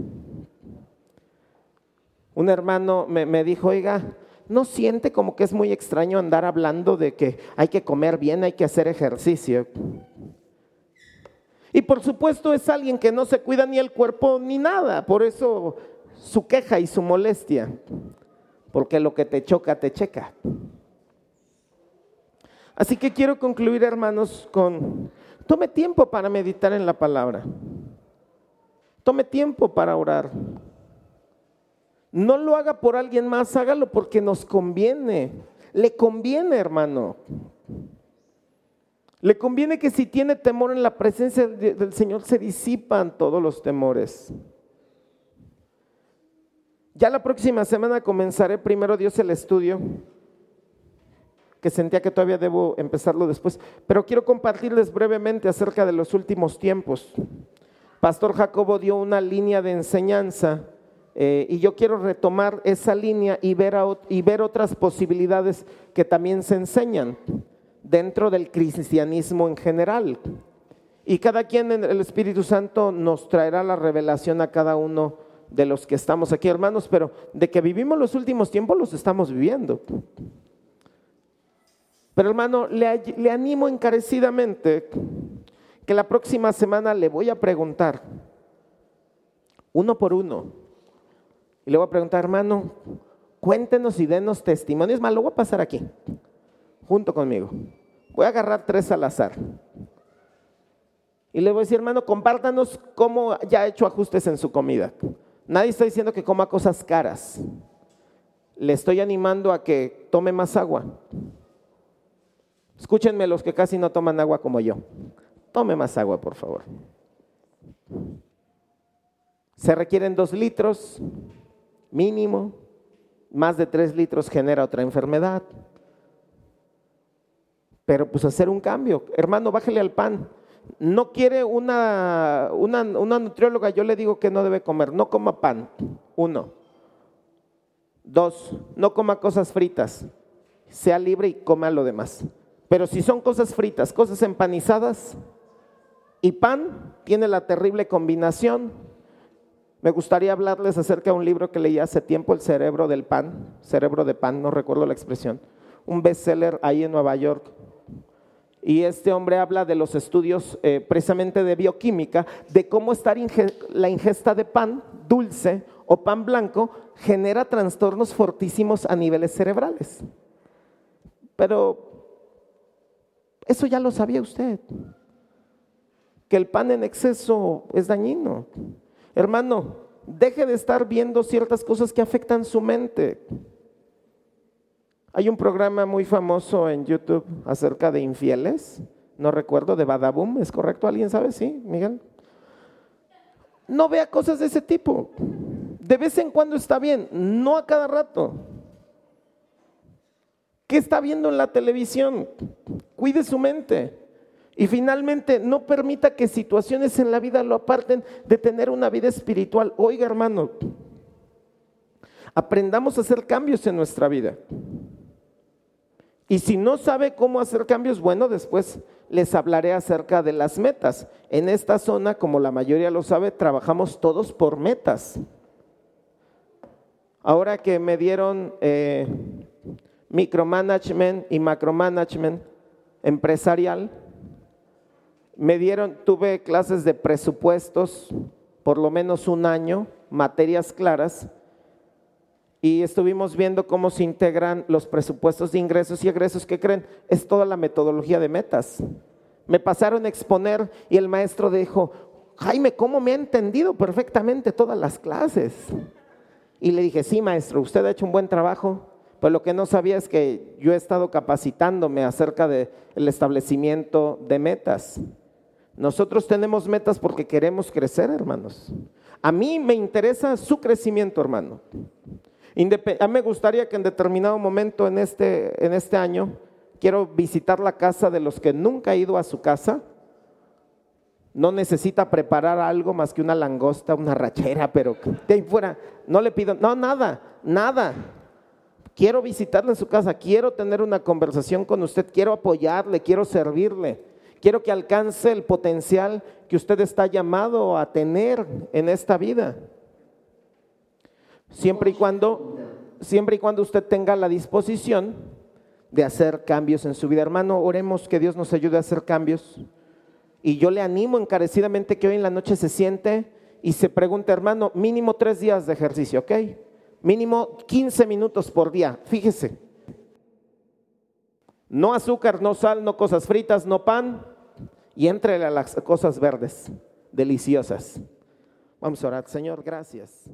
Un hermano me, me dijo, oiga, ¿no siente como que es muy extraño andar hablando de que hay que comer bien, hay que hacer ejercicio? Y por supuesto es alguien que no se cuida ni el cuerpo ni nada, por eso su queja y su molestia, porque lo que te choca, te checa. Así que quiero concluir, hermanos, con, tome tiempo para meditar en la palabra, tome tiempo para orar. No lo haga por alguien más, hágalo porque nos conviene. Le conviene, hermano. Le conviene que si tiene temor en la presencia del Señor se disipan todos los temores. Ya la próxima semana comenzaré primero Dios el estudio, que sentía que todavía debo empezarlo después, pero quiero compartirles brevemente acerca de los últimos tiempos. Pastor Jacobo dio una línea de enseñanza eh, y yo quiero retomar esa línea y ver, y ver otras posibilidades que también se enseñan dentro del cristianismo en general. Y cada quien en el Espíritu Santo nos traerá la revelación a cada uno de los que estamos aquí, hermanos, pero de que vivimos los últimos tiempos los estamos viviendo. Pero hermano, le, animo encarecidamente que la próxima semana le voy a preguntar, uno por uno, y le voy a preguntar, hermano, cuéntenos y denos testimonios. Más, lo voy a pasar aquí, junto conmigo. Voy a agarrar tres al azar. Y le voy a decir, hermano, compártanos cómo ya ha hecho ajustes en su comida. Nadie está diciendo que coma cosas caras. Le estoy animando a que tome más agua. Escúchenme los que casi no toman agua como yo. Tome más agua, por favor. Se requieren dos litros mínimo. Más de tres litros genera otra enfermedad. Pero pues hacer un cambio. Hermano, bájale al pan. No quiere una, una, una nutrióloga, yo le digo que no debe comer. No coma pan. Uno. Dos, no coma cosas fritas. Sea libre y coma lo demás. Pero si son cosas fritas, cosas empanizadas y pan, tiene la terrible combinación. Me gustaría hablarles acerca de un libro que leí hace tiempo, El cerebro del pan, cerebro de pan, no recuerdo la expresión, un bestseller ahí en Nueva York. Y este hombre habla de los estudios eh, precisamente de bioquímica, de cómo estar la ingesta de pan dulce o pan blanco genera trastornos fortísimos a niveles cerebrales. Pero eso ya lo sabía usted, que el pan en exceso es dañino. Hermano, deje de estar viendo ciertas cosas que afectan su mente. Hay un programa muy famoso en YouTube acerca de infieles, no recuerdo, de Badaboom, ¿es correcto? ¿Alguien sabe? Sí, Miguel. No vea cosas de ese tipo. De vez en cuando está bien, no a cada rato. ¿Qué está viendo en la televisión? Cuide su mente. Y finalmente, no permita que situaciones en la vida lo aparten de tener una vida espiritual. Oiga, hermano, aprendamos a hacer cambios en nuestra vida. Y si no sabe cómo hacer cambios, bueno, después les hablaré acerca de las metas. En esta zona, como la mayoría lo sabe, trabajamos todos por metas. Ahora que me dieron eh, micromanagement y macromanagement empresarial, me dieron, tuve clases de presupuestos por lo menos un año, materias claras, y estuvimos viendo cómo se integran los presupuestos de ingresos y egresos. ¿Qué creen? Es toda la metodología de metas. Me pasaron a exponer y el maestro dijo, Jaime, ¿cómo me ha entendido perfectamente todas las clases? Y le dije, sí, maestro, usted ha hecho un buen trabajo, pero lo que no sabía es que yo he estado capacitándome acerca del establecimiento de metas. Nosotros tenemos metas porque queremos crecer, hermanos. A mí me interesa su crecimiento, hermano. a mí me gustaría que en determinado momento en este, en este año quiero visitar la casa de los que nunca he ido a su casa. No necesita preparar algo más que una langosta, una rachera, pero de ahí fuera, no le pido, no, nada, nada. Quiero visitarle en su casa, quiero tener una conversación con usted, quiero apoyarle, quiero servirle. Quiero que alcance el potencial que usted está llamado a tener en esta vida. Siempre y cuando, siempre y cuando usted tenga la disposición de hacer cambios en su vida. Hermano, oremos que Dios nos ayude a hacer cambios. Y yo le animo encarecidamente que hoy en la noche se siente y se pregunte, hermano, mínimo tres días de ejercicio, ¿ok? Mínimo 15 minutos por día. Fíjese, no azúcar, no sal, no cosas fritas, no pan. Y entre a las cosas verdes, deliciosas. Vamos a orar. Señor, gracias.